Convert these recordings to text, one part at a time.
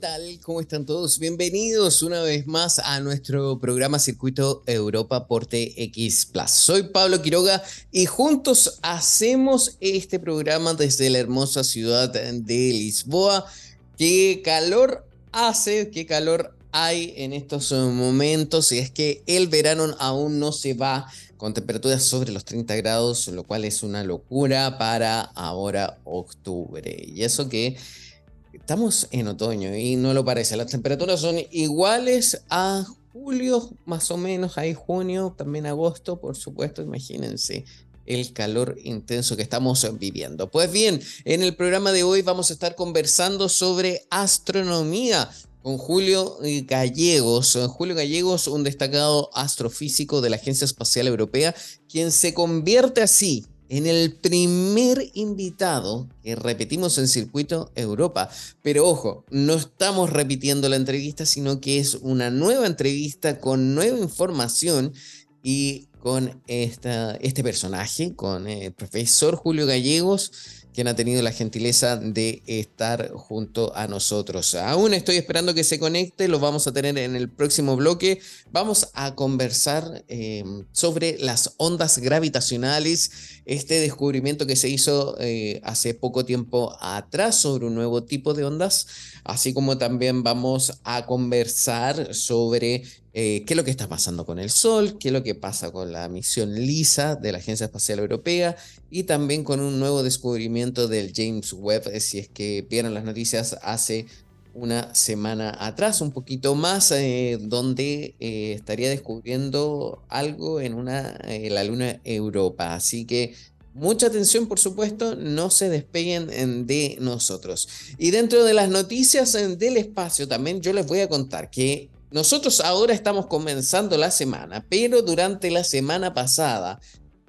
tal? ¿Cómo están todos? Bienvenidos una vez más a nuestro programa Circuito Europa por TX Plus. Soy Pablo Quiroga y juntos hacemos este programa desde la hermosa ciudad de Lisboa. Qué calor hace, qué calor hay en estos momentos y es que el verano aún no se va con temperaturas sobre los 30 grados, lo cual es una locura para ahora octubre. Y eso que estamos en otoño y no lo parece. Las temperaturas son iguales a julio, más o menos, ahí junio, también agosto, por supuesto, imagínense el calor intenso que estamos viviendo. Pues bien, en el programa de hoy vamos a estar conversando sobre astronomía con Julio Gallegos. Julio Gallegos, un destacado astrofísico de la Agencia Espacial Europea, quien se convierte así en el primer invitado que repetimos en Circuito Europa. Pero ojo, no estamos repitiendo la entrevista, sino que es una nueva entrevista con nueva información y con esta, este personaje, con el profesor Julio Gallegos quien ha tenido la gentileza de estar junto a nosotros. Aún estoy esperando que se conecte, lo vamos a tener en el próximo bloque. Vamos a conversar eh, sobre las ondas gravitacionales, este descubrimiento que se hizo eh, hace poco tiempo atrás sobre un nuevo tipo de ondas, así como también vamos a conversar sobre eh, qué es lo que está pasando con el Sol, qué es lo que pasa con la misión LISA de la Agencia Espacial Europea y también con un nuevo descubrimiento del James Webb, eh, si es que vieron las noticias hace una semana atrás, un poquito más, eh, donde estaría descubriendo algo en una, la luna Europa. Así que Mucha atención, por supuesto, no se despeguen de nosotros. Y dentro de las noticias del espacio también yo les voy a contar que nosotros ahora estamos comenzando la semana, pero durante la semana pasada,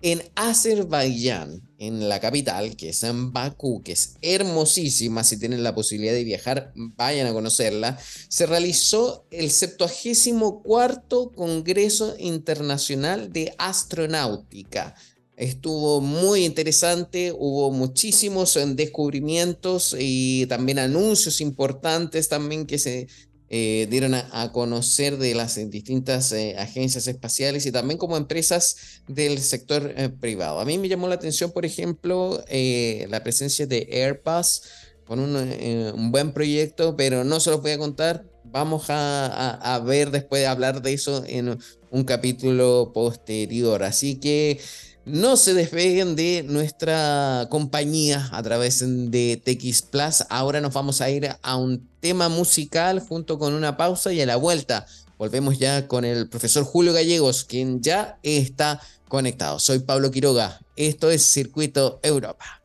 en Azerbaiyán, en la capital, que es en Bakú, que es hermosísima, si tienen la posibilidad de viajar, vayan a conocerla, se realizó el 74 Congreso Internacional de Astronáutica. Estuvo muy interesante, hubo muchísimos descubrimientos y también anuncios importantes también que se eh, dieron a, conocer de las distintas eh, agencias espaciales y también como empresas del sector eh, privado. A mí me llamó la atención, por ejemplo, la presencia de Airbus con un, buen proyecto, pero no se los voy a contar. Vamos a, a ver después de hablar de eso en un capítulo posterior. Así que no se despeguen de nuestra compañía a través de TX Plus. Ahora nos vamos a ir a un tema musical junto con una pausa y a la vuelta volvemos ya con el profesor Julio Gallegos, quien ya está conectado. Soy Pablo Quiroga. Esto es Circuito Europa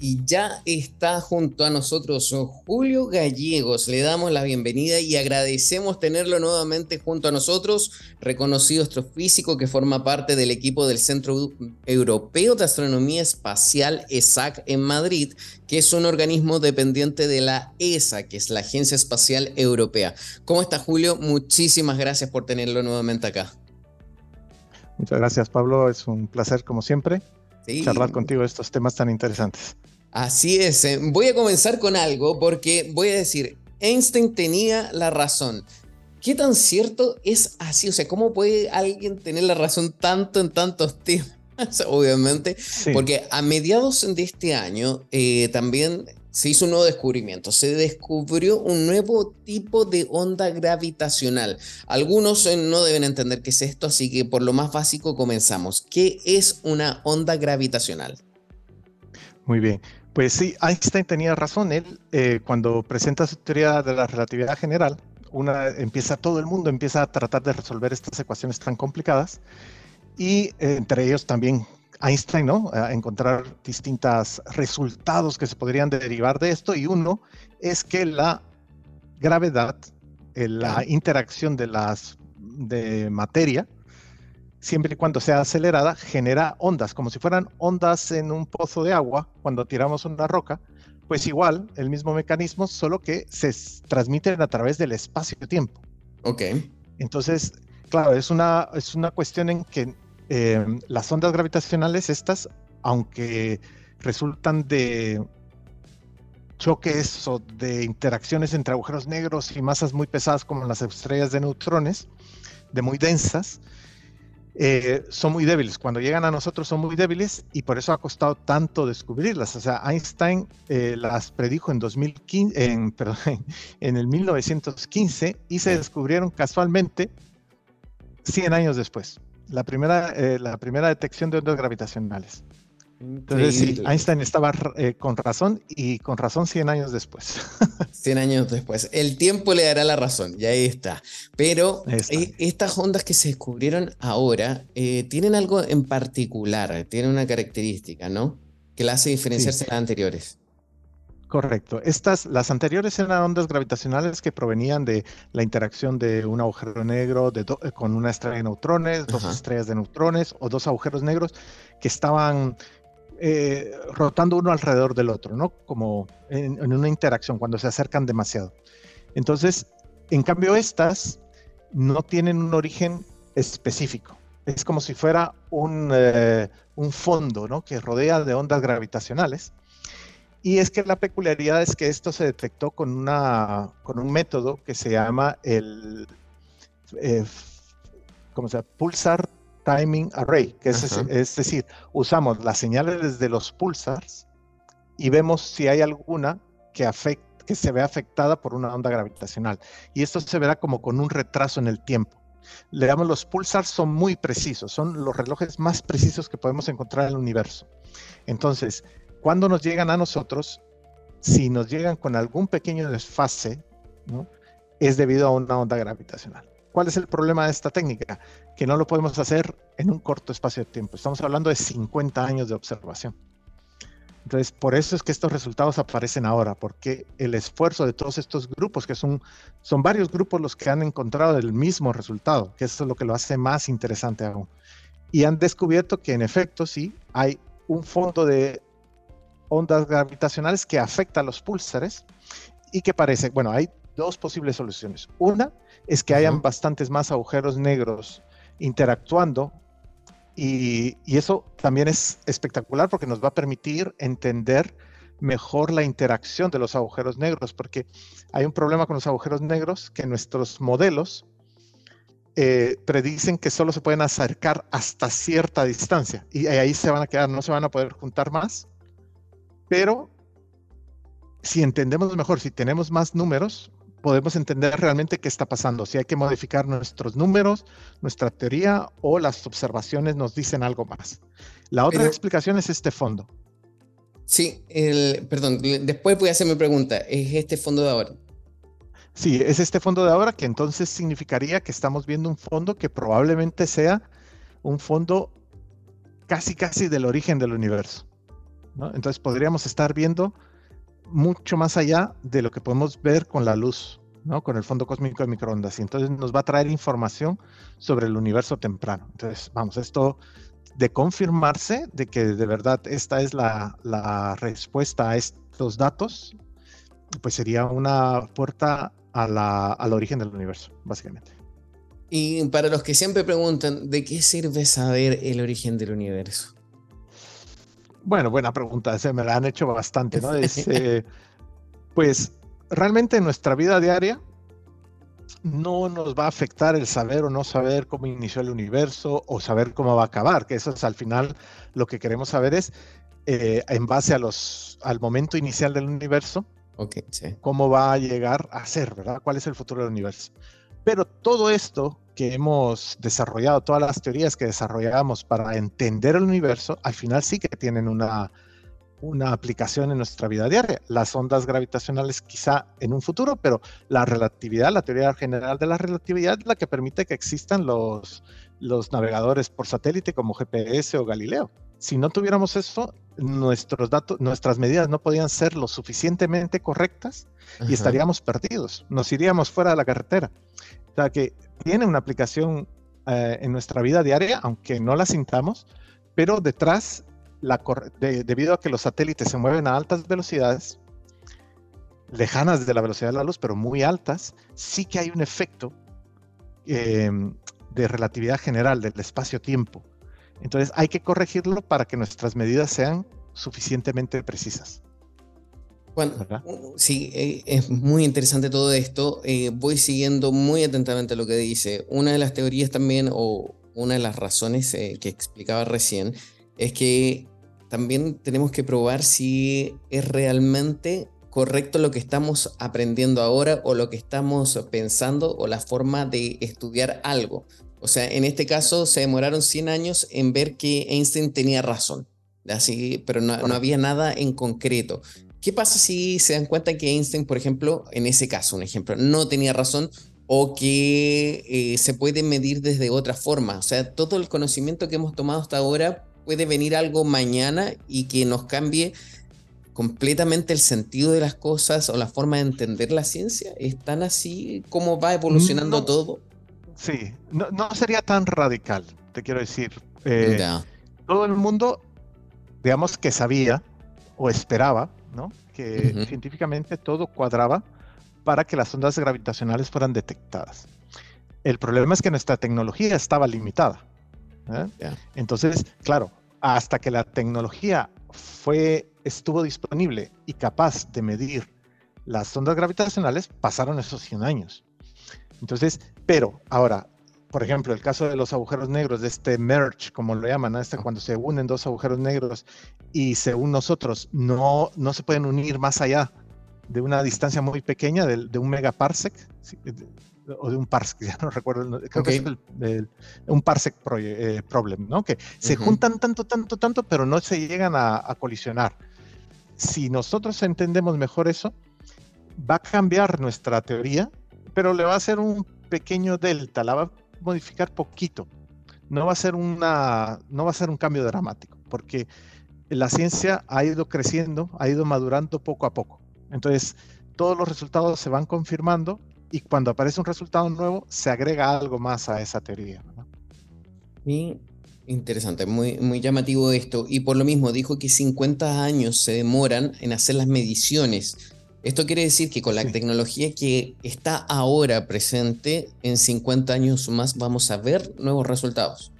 y ya está junto a nosotros Julio Gallegos. Le damos la bienvenida y agradecemos tenerlo nuevamente junto a nosotros, reconocido astrofísico que forma parte del equipo del Centro Europeo de Astronomía Espacial ESAC en Madrid, que es un organismo dependiente de la ESA, que es la Agencia Espacial Europea. ¿Cómo está Julio? Muchísimas gracias por tenerlo nuevamente acá. Muchas gracias Pablo, es un placer como siempre charlar contigo estos temas tan interesantes. Así es. Eh, voy a comenzar con algo porque voy a decir, Einstein tenía la razón. ¿Qué tan cierto es así? O sea, ¿cómo puede alguien tener la razón tanto en tantos temas? Obviamente, porque a mediados de este año eh, también se hizo un nuevo descubrimiento. Se descubrió un nuevo tipo de onda gravitacional. Algunos eh, no deben entender qué es esto, así que por lo más básico comenzamos. ¿Qué es una onda gravitacional? Muy bien. Pues sí, Einstein tenía razón. Él, eh, cuando presenta su teoría de la relatividad general, una, empieza, todo el mundo empieza a tratar de resolver estas ecuaciones tan complicadas. Y eh, entre ellos también Einstein, ¿no? A encontrar distintos resultados que se podrían derivar de esto. Y uno es que la gravedad, eh, la interacción de las de materia, siempre y cuando sea acelerada, genera ondas, como si fueran ondas en un pozo de agua cuando tiramos una roca, pues igual, el mismo mecanismo, solo que se transmiten a través del espacio-tiempo. Ok. Entonces, claro, es una, es una cuestión en que eh, las ondas gravitacionales estas, aunque resultan de choques o de interacciones entre agujeros negros y masas muy pesadas como las estrellas de neutrones, de muy densas, eh, son muy débiles. Cuando llegan a nosotros son muy débiles y por eso ha costado tanto descubrirlas. O sea, Einstein eh, las predijo en, 2015, en, en el 1915 y se descubrieron casualmente 100 años después. La primera, eh, la primera detección de ondas gravitacionales. Entonces, sí, Einstein estaba eh, con razón y con razón 100 años después. 100 años después. El tiempo le dará la razón, y ahí está. Pero eh, estas ondas que se descubrieron ahora eh, tienen algo en particular, tienen una característica, ¿no? Que la hace diferenciarse de las anteriores. Correcto. Estas, las anteriores eran ondas gravitacionales que provenían de la interacción de un agujero negro con una estrella de neutrones, dos estrellas de neutrones o dos agujeros negros que estaban eh, rotando uno alrededor del otro, ¿no? Como en, una interacción, cuando se acercan demasiado. Entonces, en cambio, estas no tienen un origen específico. Es como si fuera un, eh, un fondo, ¿no? Que rodea de ondas gravitacionales. Y es que la peculiaridad es que esto se detectó con, una, con un método que se llama el eh, ¿cómo se llama? Pulsar timing array, que es, es, decir, usamos las señales desde los pulsars y vemos si hay alguna que, que se ve afectada por una onda gravitacional. Y esto se verá como con un retraso en el tiempo. Le damos los pulsars, son muy precisos, son los relojes más precisos que podemos encontrar en el universo. Entonces, cuando nos llegan a nosotros, si nos llegan con algún pequeño desfase, es debido a una onda gravitacional. ¿Cuál es el problema de esta técnica? Que no lo podemos hacer en un corto espacio de tiempo. Estamos hablando de 50 años de observación. Entonces, por eso es que estos resultados aparecen ahora, porque el esfuerzo de todos estos grupos, que son, son varios grupos los que han encontrado el mismo resultado, que eso es lo que lo hace más interesante aún. Y han descubierto que en efecto sí hay un fondo de ondas gravitacionales que afecta a los púlsares y que parece, bueno, hay dos posibles soluciones. Una es que hayan bastantes más agujeros negros interactuando y, eso también es espectacular porque nos va a permitir entender mejor la interacción de los agujeros negros, porque hay un problema con los agujeros negros que nuestros modelos eh, predicen que solo se pueden acercar hasta cierta distancia y ahí se van a quedar, no se van a poder juntar más, pero si entendemos mejor, si tenemos más números, podemos entender realmente qué está pasando, si hay que modificar nuestros números, nuestra teoría o las observaciones nos dicen algo más. La otra explicación es este fondo. Sí, el, perdón, después voy a hacer mi pregunta. ¿Es este fondo de ahora? Sí, es este fondo de ahora que entonces significaría que estamos viendo un fondo que probablemente sea un fondo casi casi del origen del universo. Entonces podríamos estar viendo mucho más allá de lo que podemos ver con la luz, con el fondo cósmico de microondas. Y entonces nos va a traer información sobre el universo temprano. Entonces, vamos, esto de confirmarse de que de verdad esta es la, respuesta a estos datos, pues sería una puerta al origen del universo, básicamente. Y para los que siempre preguntan, ¿de qué sirve saber el origen del universo? Bueno, buena pregunta, se me la han hecho bastante, ¿no? Eh, pues realmente en nuestra vida diaria no nos va a afectar el saber o no saber cómo inició el universo o saber cómo va a acabar, que eso es al final lo que queremos saber es eh, en base a los, al momento inicial del universo, okay, cómo va a llegar a ser, ¿verdad? ¿Cuál es el futuro del universo? Pero todo esto que hemos desarrollado, todas las teorías que desarrollamos para entender el universo, al final sí que tienen una, una aplicación en nuestra vida diaria. Las ondas gravitacionales quizá en un futuro, pero la relatividad, la teoría general de la relatividad es la que permite que existan los, los navegadores por satélite como GPS o Galileo. Si no tuviéramos eso, nuestros datos, nuestras medidas no podían ser lo suficientemente correctas y estaríamos perdidos, nos iríamos fuera de la carretera. O sea que tiene una aplicación eh, en nuestra vida diaria, aunque no la sintamos, pero detrás, la debido a que los satélites se mueven a altas velocidades, lejanas de la velocidad de la luz, pero muy altas, sí que hay un efecto em, de relatividad general del espacio-tiempo. Entonces hay que corregirlo para que nuestras medidas sean suficientemente precisas. sí, eh, es muy interesante todo esto. Eh, voy siguiendo muy atentamente lo que dice. Una de las teorías también, o una de las razones eh, que explicaba recién, es que también tenemos que probar si es realmente correcto lo que estamos aprendiendo ahora o lo que estamos pensando o la forma de estudiar algo. O sea, en este caso se demoraron 100 años en ver que Einstein tenía razón, así, pero no, había nada en concreto. ¿Qué pasa si se dan cuenta que Einstein, por ejemplo, en ese caso, un ejemplo, no tenía razón o que eh, se puede medir desde otra forma? O sea, todo el conocimiento que hemos tomado hasta ahora puede venir algo mañana y que nos cambie completamente el sentido de las cosas o la forma de entender la ciencia? ¿Es tan así como va evolucionando todo? Sí, no, sería tan radical, te quiero decir. Eh, todo el mundo, digamos que sabía o esperaba, ¿no? Que científicamente todo cuadraba para que las ondas gravitacionales fueran detectadas. El problema es que nuestra tecnología estaba limitada. ¿eh? Entonces, claro, hasta que la tecnología fue estuvo disponible y capaz de medir las ondas gravitacionales, pasaron esos 100 años. Entonces, pero ahora, por ejemplo, el caso de los agujeros negros, de este merge, como lo llaman, este, cuando se unen dos agujeros negros y según nosotros no, no se pueden unir más allá de una distancia muy pequeña, de, un megaparsec, o de un parsec, ya no recuerdo, creo que es un parsec eh, problem, ¿no? Que se juntan tanto, tanto, tanto, pero no se llegan a colisionar. Si nosotros entendemos mejor eso, va a cambiar nuestra teoría, pero le va a hacer un pequeño delta, la va a modificar poquito. No va a ser una, no va a ser un cambio dramático, porque la ciencia ha ido creciendo, ha ido madurando poco a poco. Entonces, todos los resultados se van confirmando y cuando aparece un resultado nuevo, se agrega algo más a esa teoría. Interesante, muy, muy llamativo esto. Y por lo mismo dijo que 50 años se demoran en hacer las mediciones. Esto quiere decir que con la tecnología que está ahora presente, en 50 años más vamos a ver nuevos resultados.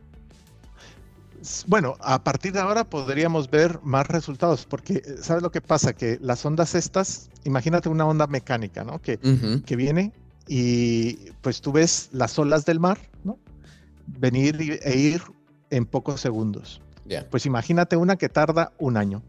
Bueno, a partir de ahora podríamos ver más resultados, porque eh, ¿sabes lo que pasa? Que las ondas estas, imagínate una onda mecánica, ¿no? Que, que viene y pues tú ves las olas del mar, ¿no? Venir e ir en pocos segundos. Pues imagínate una que tarda un año.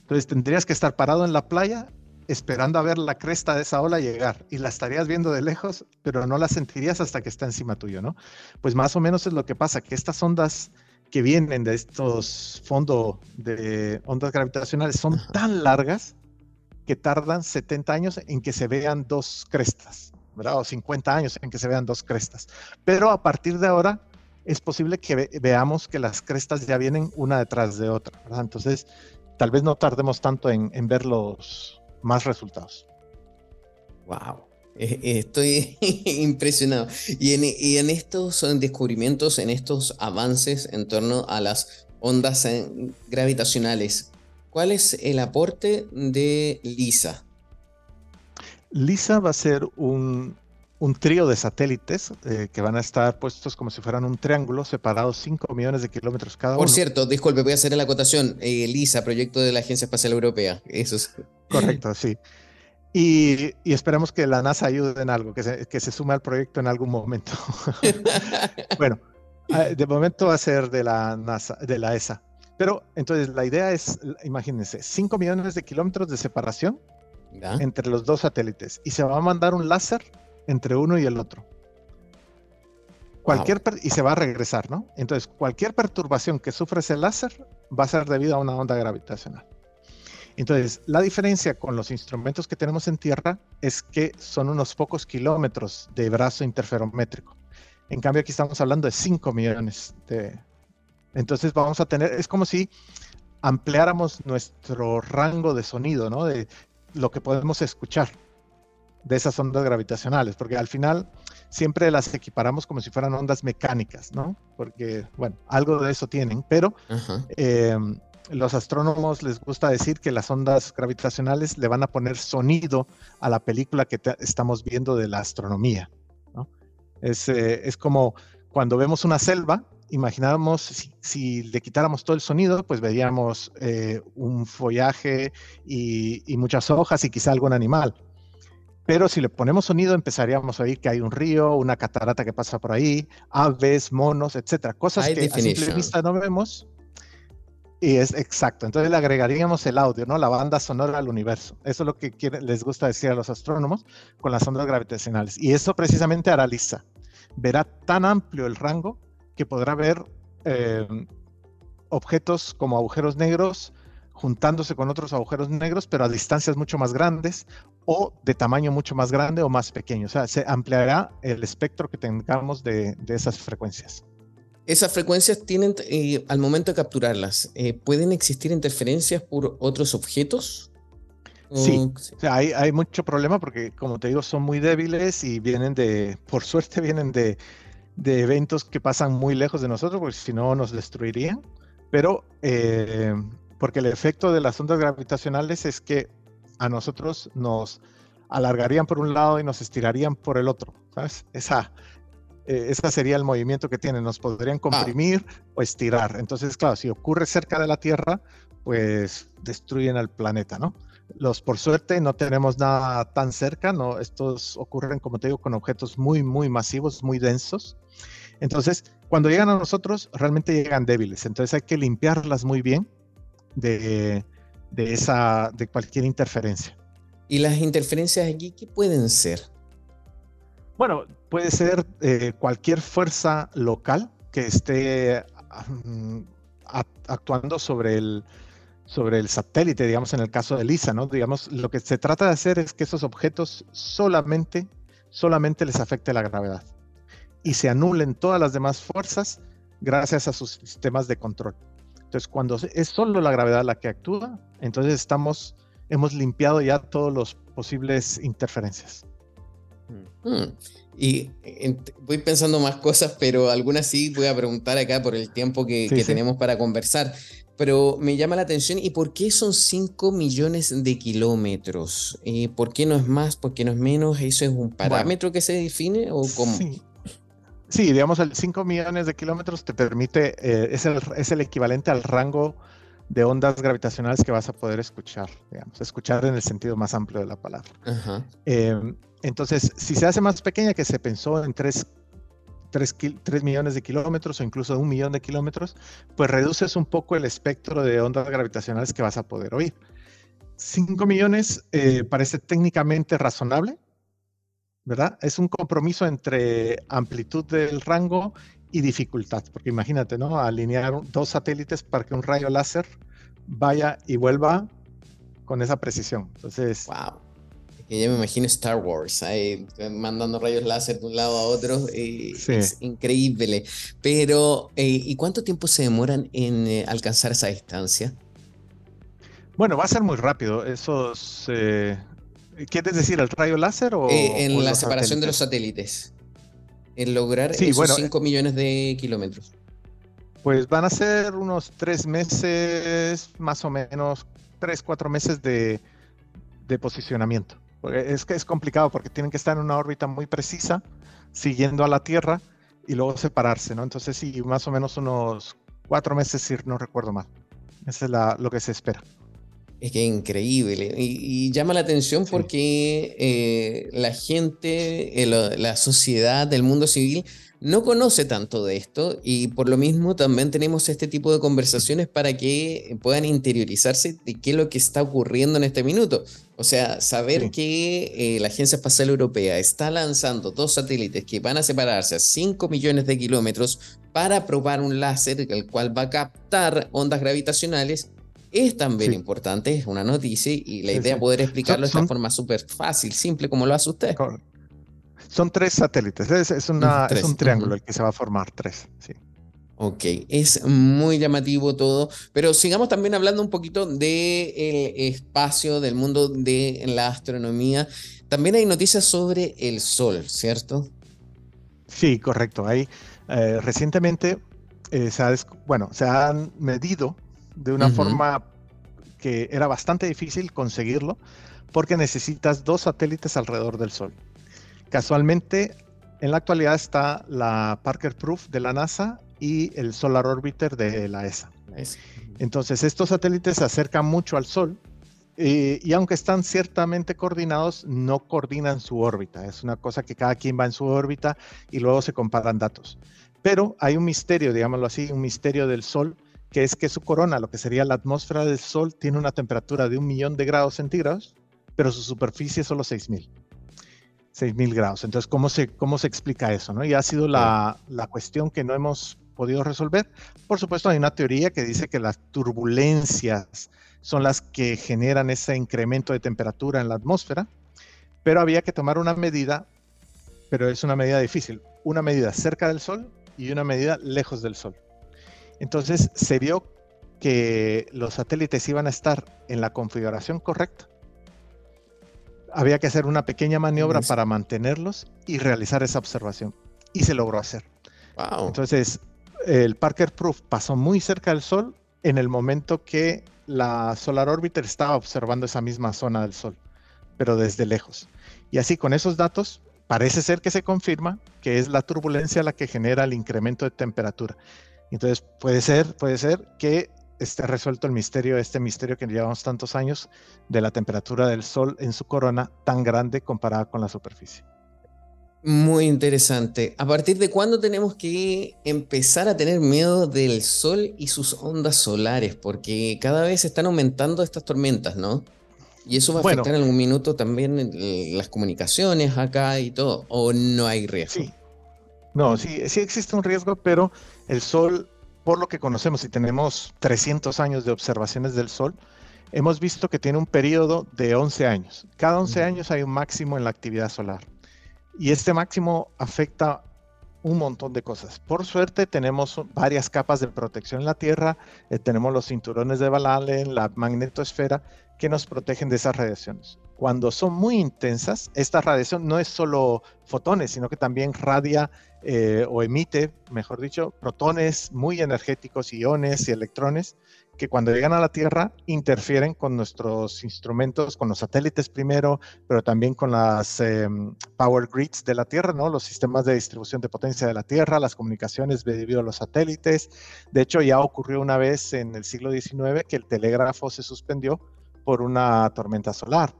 Entonces tendrías que estar parado en la playa esperando a ver la cresta de esa ola llegar y la estarías viendo de lejos, pero no la sentirías hasta que está encima tuyo, ¿no? Pues más o menos es lo que pasa, que estas ondas que vienen de estos fondos de ondas gravitacionales son tan largas que tardan 70 años en que se vean dos crestas, ¿verdad? O 50 años en que se vean dos crestas. Pero a partir de ahora es posible que veamos que las crestas ya vienen una detrás de otra. Entonces, tal vez no tardemos tanto en, ver los más resultados. Wow. Eh, eh, estoy impresionado. Y en, y en, estos descubrimientos, en estos avances en torno a las ondas gravitacionales, ¿cuál es el aporte de LISA? LISA va a ser un, un trío de satélites eh, que van a estar puestos como si fueran un triángulo, separados 5 millones de kilómetros cada uno. Por cierto, disculpe, voy a hacer la acotación. Eh, LISA, proyecto de la Agencia Espacial Europea. Eso es. Correcto, sí. Y, esperamos que la NASA ayude en algo, que se, que se sume al proyecto en algún momento. bueno, ah, de momento va a ser de la NASA, de la ESA. Pero entonces la idea es, imagínense, 5 millones de kilómetros de separación entre los dos satélites y se va a mandar un láser entre uno y el otro. Cualquier y se va a regresar, ¿no? Entonces, cualquier perturbación que sufre ese láser va a ser debido a una onda gravitacional. Entonces, la diferencia con los instrumentos que tenemos en Tierra es que son unos pocos kilómetros de brazo interferométrico. En cambio, aquí estamos hablando de 5 millones de... Entonces, vamos a tener, es como si ampliáramos nuestro rango de sonido, ¿no? De lo que podemos escuchar de esas ondas gravitacionales, porque al final siempre las equiparamos como si fueran ondas mecánicas, ¿no? Porque, bueno, algo de eso tienen, pero eh, los astrónomos les gusta decir que las ondas gravitacionales le van a poner sonido a la película que estamos viendo de la astronomía, ¿no? Es, eh, es como cuando vemos una selva imaginábamos si, le quitáramos todo el sonido, pues veríamos eh, un follaje y, muchas hojas y quizá algún animal. Pero si le ponemos sonido, empezaríamos a oír que hay un río, una catarata que pasa por ahí, aves, monos, etcétera. Cosas que a simple vista no vemos. Y es exacto. Entonces le agregaríamos el audio, ¿no? La banda sonora al universo. Eso es lo que les gusta decir a los astrónomos con las ondas gravitacionales. Y eso precisamente hará LISA. Verá tan amplio el rango que podrá ver eh, objetos como agujeros negros juntándose con otros agujeros negros, pero a distancias mucho más grandes o de tamaño mucho más grande o más pequeño. O sea, se ampliará el espectro que tengamos de, esas frecuencias. Esas frecuencias tienen, eh, al momento de capturarlas, eh, ¿pueden existir interferencias por otros objetos? Sí, hay, hay, mucho problema porque, como te digo, son muy débiles y vienen de, por suerte, vienen de, de eventos que pasan muy lejos de nosotros, porque si no nos destruirían. Pero, eh, porque el efecto de las ondas gravitacionales es que a nosotros nos alargarían por un lado y nos estirarían por el otro, ¿sabes? Esa, eh, ese sería el movimiento que tienen, nos podrían ah. comprimir o estirar. Entonces, claro, si ocurre cerca de la Tierra, pues destruyen al planeta, ¿no? Los, por suerte, no tenemos nada tan cerca, ¿no? Estos ocurren, como te digo, con objetos muy, muy masivos, muy densos. Entonces, cuando llegan a nosotros, realmente llegan débiles. Entonces hay que limpiarlas muy bien de, esa, de cualquier interferencia. ¿Y las interferencias allí qué pueden ser? Bueno, puede ser eh, cualquier fuerza local que esté mm, actuando sobre el, sobre el satélite, digamos, en el caso de LISA, ¿no? Digamos, lo que se trata de hacer es que esos objetos solamente, solamente les afecte la gravedad y se anulen todas las demás fuerzas gracias a sus sistemas de control. Entonces, cuando es solo la gravedad la que actúa, entonces estamos, hemos limpiado ya todos los posibles interferencias. Mm. Y voy pensando más cosas, pero algunas sí voy a preguntar acá por el tiempo que, tenemos para conversar pero me llama la atención. ¿Y por qué son 5 millones de kilómetros? ¿Y ¿Por qué no es más? ¿Por qué no es menos? ¿Eso es un parámetro que se define o cómo? Sí. Digamos, el 5 millones de kilómetros te permite, eh, es, el, es, el, equivalente al rango de ondas gravitacionales que vas a poder escuchar, digamos, escuchar en el sentido más amplio de la palabra. Em, entonces, si se hace más pequeña, que se pensó en 3 3, millones de kilómetros o incluso un millón de kilómetros, pues reduces un poco el espectro de ondas gravitacionales que vas a poder oír. 5 millones eh, parece técnicamente razonable, ¿verdad? Es un compromiso entre amplitud del rango y dificultad, porque imagínate, ¿no? Alinear dos satélites para que un rayo láser vaya y vuelva con esa precisión. Entonces, wow que ya me imagino Star Wars, ahí, mandando rayos láser de un lado a otro, eh, es increíble. Pero, eh, ¿y cuánto tiempo se demoran en eh, alcanzar esa distancia? Bueno, va a ser muy rápido. Esos, ¿quieres decir el rayo láser o en la separación de los satélites? En lograr esos 5 millones de kilómetros. Pues van a ser unos tres meses, más o menos, tres, cuatro meses de, de posicionamiento es que es complicado porque tienen que estar en una órbita muy precisa, siguiendo a la Tierra y luego separarse, ¿no? Entonces sí, más o menos unos cuatro meses, si no recuerdo mal. Eso es lo que se espera. Es que increíble. Y, llama la atención porque eh, la gente, eh, la sociedad, del mundo civil no conoce tanto de esto y por lo mismo también tenemos este tipo de conversaciones para que puedan interiorizarse de qué es lo que está ocurriendo en este minuto. O sea, saber que eh, la Agencia Espacial Europea está lanzando dos satélites que van a separarse a 5 millones de kilómetros para probar un láser el cual va a captar ondas gravitacionales es también importante, es una noticia y la idea es poder explicarlo de esta forma súper fácil, simple como lo hace usted. Son tres satélites, es, una, es un triángulo el que se va a formar, tres, sí. Ok, es muy llamativo todo, pero sigamos también hablando un poquito del espacio, del mundo de la astronomía. También hay noticias sobre el Sol, ¿cierto? Sí, correcto. Hay, eh, recientemente eh, se, bueno, se han medido de una forma que era bastante difícil conseguirlo porque necesitas dos satélites alrededor del Sol. Casualmente, en la actualidad está la Parker Proof de la NASA y el Solar Orbiter de la ESA. Entonces, estos satélites se acercan mucho al Sol eh, y aunque están ciertamente coordinados, no coordinan su órbita. Es una cosa que cada quien va en su órbita y luego se comparan datos. Pero hay un misterio, digámoslo así, un misterio del Sol, que es que su corona, lo que sería la atmósfera del Sol, tiene una temperatura de un millón de grados centígrados, pero su superficie es solo 6000. 6000 grados. Entonces, ¿cómo se, cómo se explica eso? ¿no? Y ha sido la, la cuestión que no hemos podido resolver. Por supuesto, hay una teoría que dice que las turbulencias son las que generan ese incremento de temperatura en la atmósfera, pero había que tomar una medida, pero es una medida difícil, una medida cerca del Sol y una medida lejos del Sol. Entonces se vio que los satélites iban a estar en la configuración correcta. Había que hacer una pequeña maniobra para mantenerlos y realizar esa observación. Y se logró hacer. Entonces, el Parker Proof pasó muy cerca del Sol en el momento que la Solar Orbiter estaba observando esa misma zona del Sol, pero desde lejos. Y así con esos datos parece ser que se confirma que es la turbulencia la que genera el incremento de temperatura. Entonces puede ser, puede ser que esté resuelto el misterio, este misterio que llevamos tantos años de la temperatura del Sol en su corona tan grande comparada con la superficie. Muy interesante. ¿A partir de cuándo tenemos que empezar a tener miedo del sol y sus ondas solares? Porque cada vez están aumentando estas tormentas, ¿no? Y eso va a afectar en algún minuto también las comunicaciones acá y todo. ¿O no hay riesgo? Sí. No, sí, sí existe un riesgo, pero el sol, por lo que conocemos y tenemos 300 años de observaciones del sol, hemos visto que tiene un periodo de 11 años. Cada 11 años hay un máximo en la actividad solar. Y este máximo afecta un montón de cosas. Por suerte tenemos varias capas de protección en la Tierra, eh, tenemos los cinturones de Van Allen, la magnetosfera, que nos protegen de esas radiaciones. Cuando son muy intensas, esta radiación no es solo fotones, sino que también radia eh, o emite, mejor dicho, protones muy energéticos, iones y electrones, que cuando llegan a la Tierra interfieren con nuestros instrumentos, con los satélites primero, pero también con las em, power grids de la Tierra, ¿no? Los sistemas de distribución de potencia de la Tierra, las comunicaciones debido a los satélites. De hecho, ya ocurrió una vez en el siglo XIX que el telégrafo se suspendió por una tormenta solar.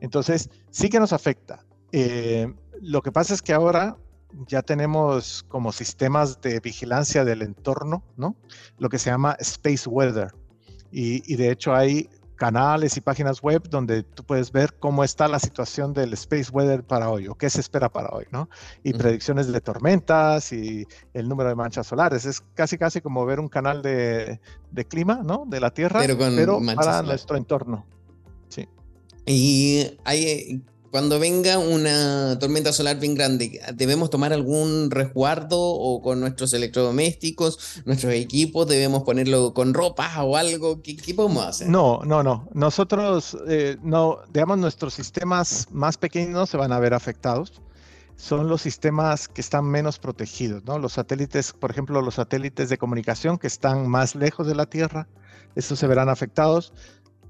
Entonces, sí que nos afecta. Eh, lo que pasa es que ahora ya tenemos como sistemas de vigilancia del entorno, ¿no? Lo que se llama Space Weather. Y, de hecho hay canales y páginas web donde tú puedes ver cómo está la situación del Space Weather para hoy o qué se espera para hoy, ¿no? Y predicciones de tormentas y el número de manchas solares. Es casi, casi como ver un canal de, clima, ¿no? De la Tierra, pero, para nuestro entorno. Sí. Y hay cuando venga una tormenta solar bien grande, ¿debemos tomar algún resguardo o con nuestros electrodomésticos, nuestros equipos? ¿Debemos ponerlo con ropa o algo? ¿Qué, podemos hacer? No, no, no. Nosotros, eh, no, digamos, nuestros sistemas más pequeños se van a ver afectados. Son los sistemas que están menos protegidos, ¿no? Los satélites, por ejemplo, los satélites de comunicación que están más lejos de la Tierra, estos se verán afectados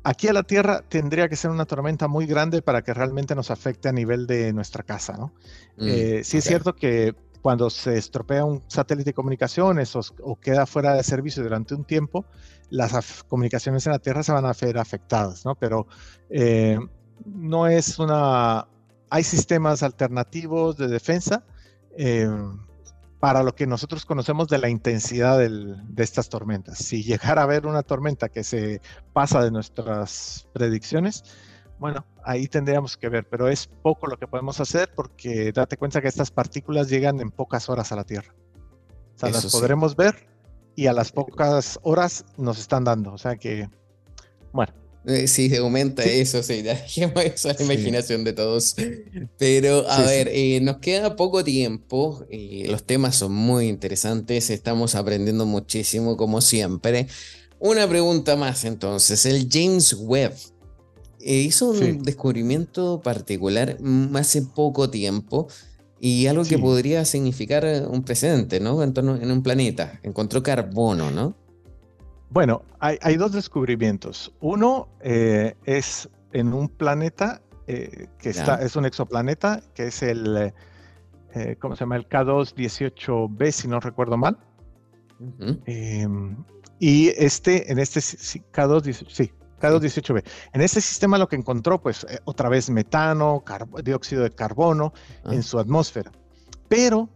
aquí a la Tierra tendría que ser una tormenta muy grande para que realmente nos afecte a nivel de nuestra casa, ¿no? Mm, eh, sí es cierto que cuando se estropea un satélite de comunicaciones o, queda fuera de servicio durante un tiempo, las comunicaciones en la Tierra se van a ver afectadas, ¿no? Pero eh, no es una... Hay sistemas alternativos de defensa. Eh, para lo que nosotros conocemos de la intensidad de estas tormentas. Si llegara a haber una tormenta que se pasa de nuestras predicciones, bueno, ahí tendríamos que ver, pero es poco lo que podemos hacer porque date cuenta que estas partículas llegan en pocas horas a la Tierra. O sea, las podremos ver y a las pocas horas nos están dando. O sea que, bueno, eh, sí, aumenta eso, sí, dejemos la imaginación de todos. Pero a ver, eh, nos queda poco tiempo, y los temas son muy interesantes, estamos aprendiendo muchísimo como siempre. Una pregunta más entonces, el James Webb eh, hizo un descubrimiento particular hace poco tiempo y algo que podría significar un precedente, ¿no? En, en un planeta, encontró carbono, ¿no? Bueno, hay, dos descubrimientos. Uno eh, es en un planeta eh, que está, es un exoplaneta, que es el, eh, ¿cómo se llama? El K218b, si no recuerdo mal. Em, y este, en este K2, sí, K218b. En este sistema lo que encontró, pues, otra vez metano, dióxido de carbono en ah. su atmósfera. Pero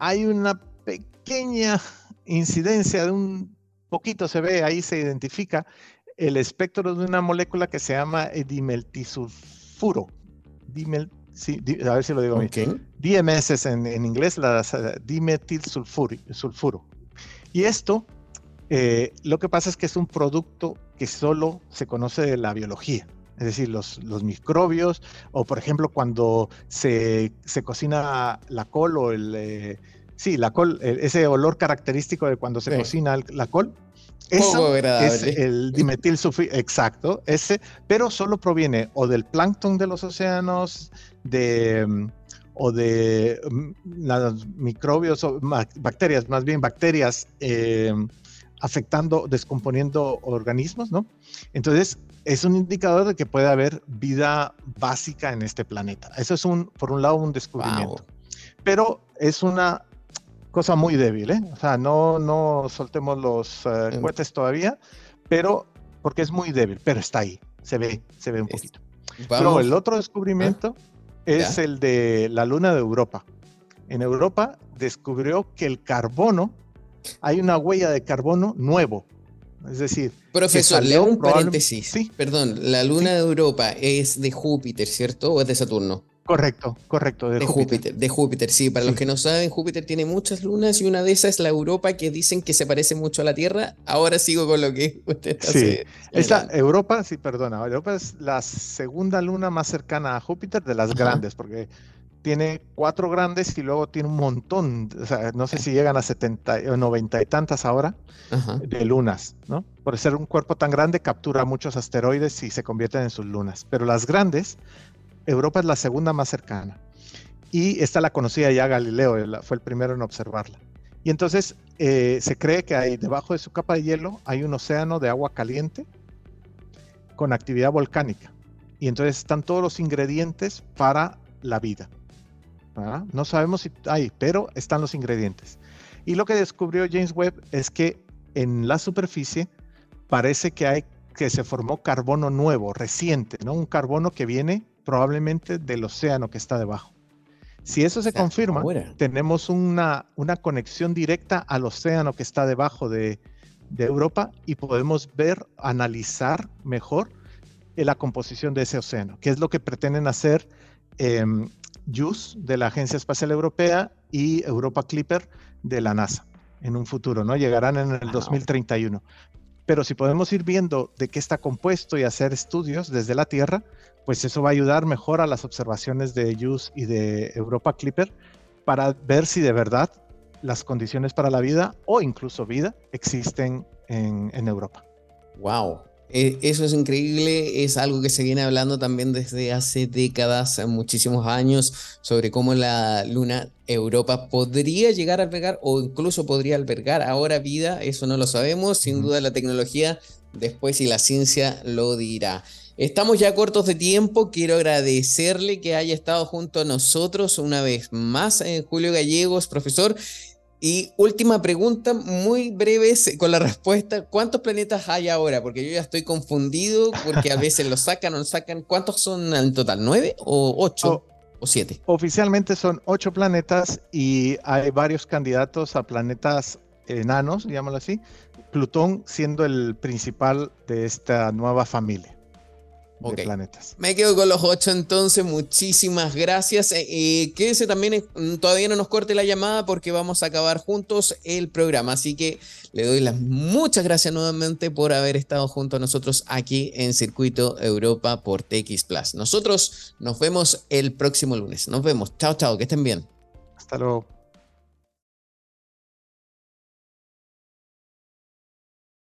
hay una pequeña incidencia de un poquito se ve, ahí se identifica el espectro de una molécula que se llama dimeltisulfuro. Dimel, a ver si lo digo bien. DMS es en, inglés, la dimetilsulfuro. Y esto, eh, lo que pasa es que es un producto que solo se conoce de la biología. Es decir, los, los microbios, o por ejemplo, cuando se, se cocina la col o el... Eh, sí, la col, ese olor característico de cuando se cocina la col, eso es el dimetil exacto, ese, pero solo proviene o del plancton de los océanos, de mm, o de mm, las microbios o bacterias, más bien bacterias eh, afectando, descomponiendo organismos, ¿no? Entonces, es un indicador de que puede haber vida básica en este planeta. Eso es un, por un lado, un descubrimiento. Pero es una cosa muy débil, ¿eh? O sea, no, no soltemos los uh, cohetes todavía, pero porque es muy débil, pero está ahí, se ve, se ve un poquito. Pero el otro descubrimiento ah, es el de la luna de Europa. En Europa descubrió que el carbono, hay una huella de carbono nuevo. Es decir, profesor, leo un paréntesis. Sí. Perdón, la luna de Europa es de Júpiter, ¿cierto? ¿O es de Saturno? Correcto, correcto. De, Júpiter. De Júpiter, sí. Para los que no saben, Júpiter tiene muchas lunas y una de esas es la Europa que dicen que se parece mucho a la Tierra. Ahora sigo con lo que usted está Sí, esta Europa, sí, perdona. Europa es la segunda luna más cercana a Júpiter de las grandes, porque tiene cuatro grandes y luego tiene un montón, o sea, no sé si llegan a 70 o 90 y tantas ahora de lunas, ¿no? Por ser un cuerpo tan grande captura muchos asteroides y se convierten en sus lunas. Pero las grandes Europa es la segunda más cercana. Y esta la conocía ya Galileo, fue el primero en observarla. Y entonces eh, se cree que hay debajo de su capa de hielo hay un océano de agua caliente con actividad volcánica. Y entonces están todos los ingredientes para la vida. No sabemos si hay, pero están los ingredientes. Y lo que descubrió James Webb es que en la superficie parece que hay que se formó carbono nuevo, reciente, ¿no? Un carbono que viene probablemente del océano que está debajo. Si eso se confirma, tenemos una, una conexión directa al océano que está debajo de, Europa y podemos ver, analizar mejor la composición de ese océano, que es lo que pretenden hacer eh, JUICE de la Agencia Espacial Europea y Europa Clipper de la NASA en un futuro, ¿no? Llegarán en el 2031. Pero si podemos ir viendo de qué está compuesto y hacer estudios desde la Tierra, pues eso va a ayudar mejor a las observaciones de JUICE y de Europa Clipper para ver si de verdad las condiciones para la vida o incluso vida existen en, en Europa. Wow, e, eso es increíble, es algo que se viene hablando también desde hace décadas, muchísimos años, sobre cómo la luna Europa podría llegar a albergar o incluso podría albergar ahora vida, eso no lo sabemos, sin duda la tecnología después y la ciencia lo dirá. Estamos ya cortos de tiempo, quiero agradecerle que haya estado junto a nosotros una vez más, eh, Julio Gallegos, profesor. Y última pregunta, muy breve con la respuesta. ¿Cuántos planetas hay ahora? Porque yo ya estoy confundido porque a veces los sacan o no sacan. ¿Cuántos son en total? ¿Nueve o ocho? ¿O siete? Oficialmente son ocho planetas y hay varios candidatos a planetas enanos, digámoslo así. Plutón siendo el principal de esta nueva familia planetas. Me quedo con los ocho entonces, muchísimas gracias. Eh, eh quédese también, mm, todavía no nos corte la llamada porque vamos a acabar juntos el programa. Así que le doy las muchas gracias nuevamente por haber estado junto a nosotros aquí en Circuito Europa por TX Plus. Nosotros nos vemos el próximo lunes. Nos vemos. Chao, chao, que estén bien. Hasta luego.